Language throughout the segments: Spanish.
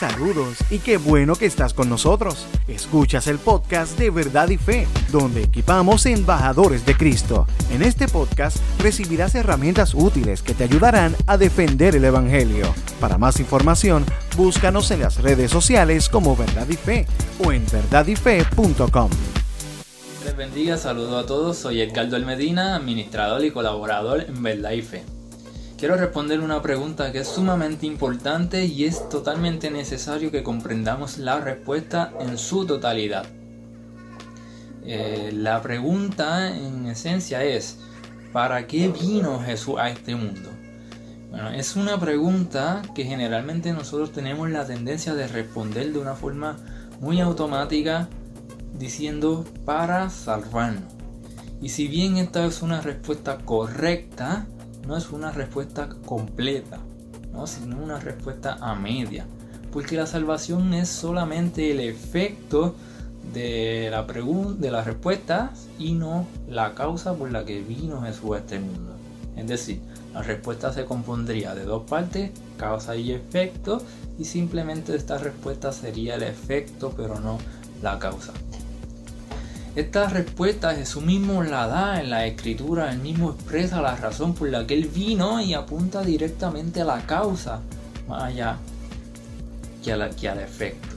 Saludos y qué bueno que estás con nosotros. Escuchas el podcast de Verdad y Fe, donde equipamos embajadores de Cristo. En este podcast recibirás herramientas útiles que te ayudarán a defender el Evangelio. Para más información, búscanos en las redes sociales como Verdad y Fe o en verdadyfe.com. Les bendiga, saludo a todos. Soy Edgardo El Medina, administrador y colaborador en Verdad y Fe. Quiero responder una pregunta que es sumamente importante y es totalmente necesario que comprendamos la respuesta en su totalidad. Eh, la pregunta en esencia es, ¿para qué vino Jesús a este mundo? Bueno, es una pregunta que generalmente nosotros tenemos la tendencia de responder de una forma muy automática diciendo para salvarnos. Y si bien esta es una respuesta correcta, no es una respuesta completa, ¿no? sino una respuesta a media. Porque la salvación es solamente el efecto de la, de respuesta y no la causa por la que vino Jesús a este mundo. Es decir, la respuesta se compondría de dos partes, causa y efecto, y simplemente esta respuesta sería el efecto, pero no la causa. Esta respuesta Jesús mismo la da en la escritura, él mismo expresa la razón por la que él vino y apunta directamente a la causa, más allá que, al efecto.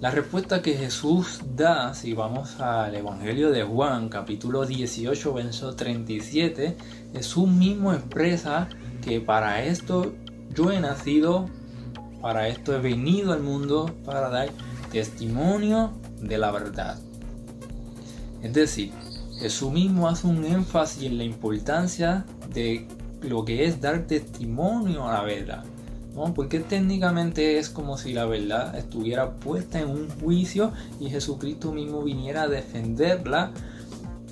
La respuesta que Jesús da, si vamos al Evangelio de Juan, capítulo 18, verso 37, Jesús mismo expresa que para esto yo he nacido, para esto he venido al mundo, para dar testimonio de la verdad. Es decir, Jesús mismo hace un énfasis en la importancia de lo que es dar testimonio a la verdad. ¿no? Porque técnicamente es como si la verdad estuviera puesta en un juicio y Jesucristo mismo viniera a defender la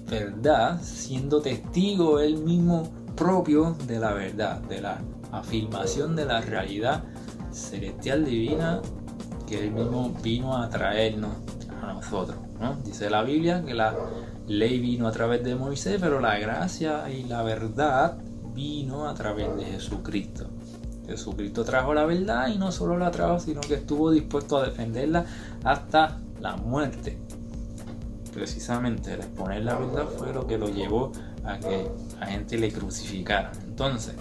verdad, siendo testigo él mismo propio de la verdad, de la afirmación de la realidad celestial divina que él mismo vino a traernos nosotros. Dice la Biblia que la ley vino a través de Moisés, pero la gracia y la verdad vino a través de Jesucristo. Jesucristo trajo la verdad y no solo la trajo, sino que estuvo dispuesto a defenderla hasta la muerte. Precisamente el exponer la verdad fue lo que lo llevó a que la gente le crucificara. Entonces,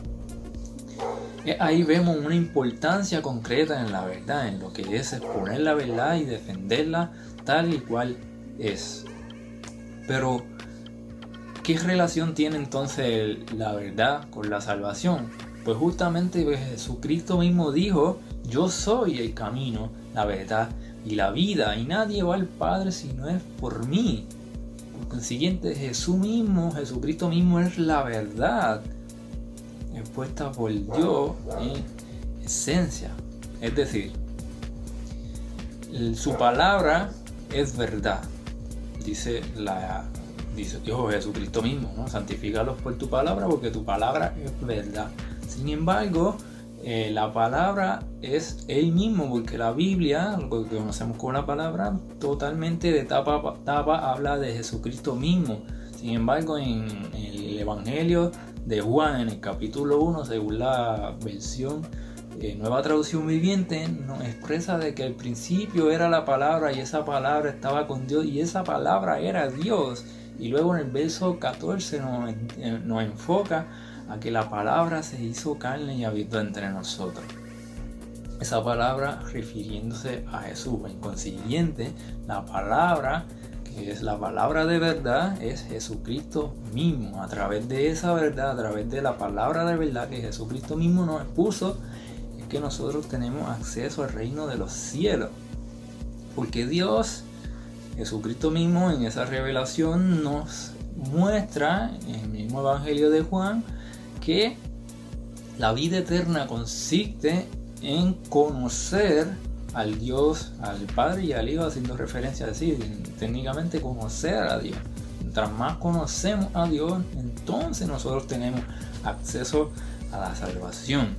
ahí vemos una importancia concreta en la verdad, en lo que es exponer la verdad y defenderla tal y cual es. Pero, ¿qué relación tiene entonces la verdad con la salvación? Pues justamente Jesucristo mismo dijo, yo soy el camino, la verdad y la vida, y nadie va al Padre si no es por mí. Por consiguiente, Jesús mismo, Jesucristo mismo es la verdad, expuesta por Dios en esencia. Es decir, su palabra es verdad. Dice la dice Dios Jesucristo mismo, ¿no? Santifícalos por tu palabra porque tu palabra es verdad. Sin embargo, eh, la palabra es Él mismo, porque la Biblia, lo que conocemos como la palabra, totalmente de tapa a tapa habla de Jesucristo mismo. Sin embargo, en el Evangelio de Juan, en el capítulo 1, según la versión eh, nueva traducción viviente nos expresa de que al principio era la palabra y esa palabra estaba con Dios y esa palabra era Dios. Y luego en el verso 14 nos, eh, nos enfoca a que la palabra se hizo carne y habitó entre nosotros. Esa palabra refiriéndose a Jesús. En consiguiente, la palabra es la palabra de verdad, es Jesucristo mismo. A través de esa verdad, a través de la palabra de verdad que Jesucristo mismo nos expuso, que nosotros tenemos acceso al reino de los cielos. Porque Dios, Jesucristo mismo, en esa revelación nos muestra, en el mismo Evangelio de Juan, que la vida eterna consiste en conocer al Dios, al Padre y al Hijo, haciendo referencia a decir, técnicamente conocer a Dios. Mientras más conocemos a Dios, entonces nosotros tenemos acceso a la salvación.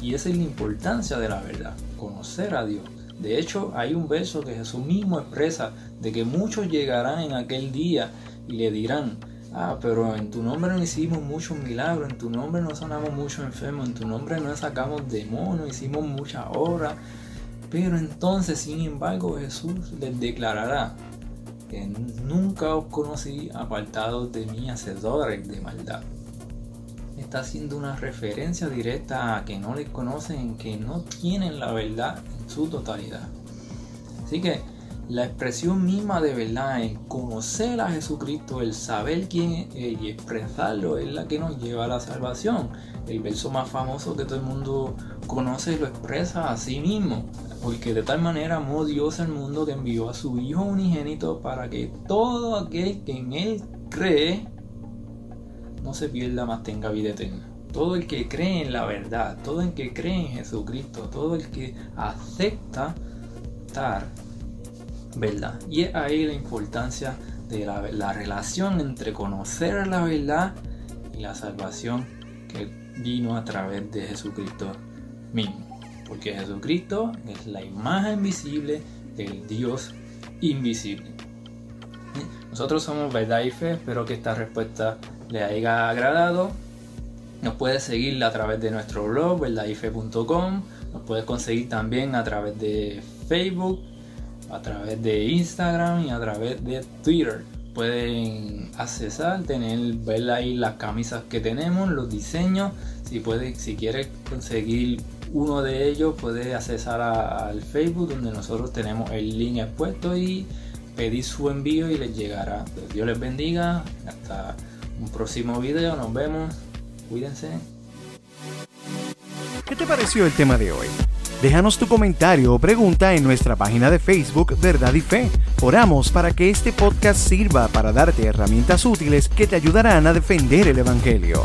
Y esa es la importancia de la verdad, conocer a Dios. De hecho, hay un verso que Jesús mismo expresa de que muchos llegarán en aquel día y le dirán, Ah, pero en tu nombre no hicimos muchos milagros, en tu nombre no sanamos muchos enfermos, en tu nombre no sacamos demonios, hicimos muchas obras. Pero entonces, sin embargo, Jesús les declarará que nunca os conocí apartados de mí, hacedores de maldad. Está haciendo una referencia directa a que no les conocen, que no tienen la verdad en su totalidad. Así que la expresión misma de verdad, el conocer a Jesucristo, el saber quién es y expresarlo es la que nos lleva a la salvación. El verso más famoso que todo el mundo conoce lo expresa a sí mismo. Porque de tal manera amó Dios al mundo que envió a su Hijo unigénito para que todo aquel que en Él cree no se pierda, más tenga vida eterna. Todo el que cree en la verdad, todo el que cree en Jesucristo, todo el que acepta estar verdad. Y es ahí la importancia de la, relación entre conocer la verdad y la salvación que vino a través de Jesucristo mismo. Porque Jesucristo es la imagen visible del Dios invisible. Nosotros somos verdad y. Espero que esta respuesta le haya agradado. Nos puedes seguir a través de nuestro blog, verdadyfe.com. Nos puedes conseguir también a través de Facebook, a través de Instagram y a través de Twitter. Pueden accesar, tener, ver ahí las camisas que tenemos, los diseños. Si puede, si quiere conseguir uno de ellos, puede accesar al Facebook donde nosotros tenemos el link expuesto y pedir su envío y les llegará. Dios les bendiga. Hasta un próximo video. Nos vemos. Cuídense. ¿Qué te pareció el tema de hoy? Déjanos tu comentario o pregunta en nuestra página de Facebook Verdad y Fe. Oramos para que este podcast sirva para darte herramientas útiles que te ayudarán a defender el Evangelio.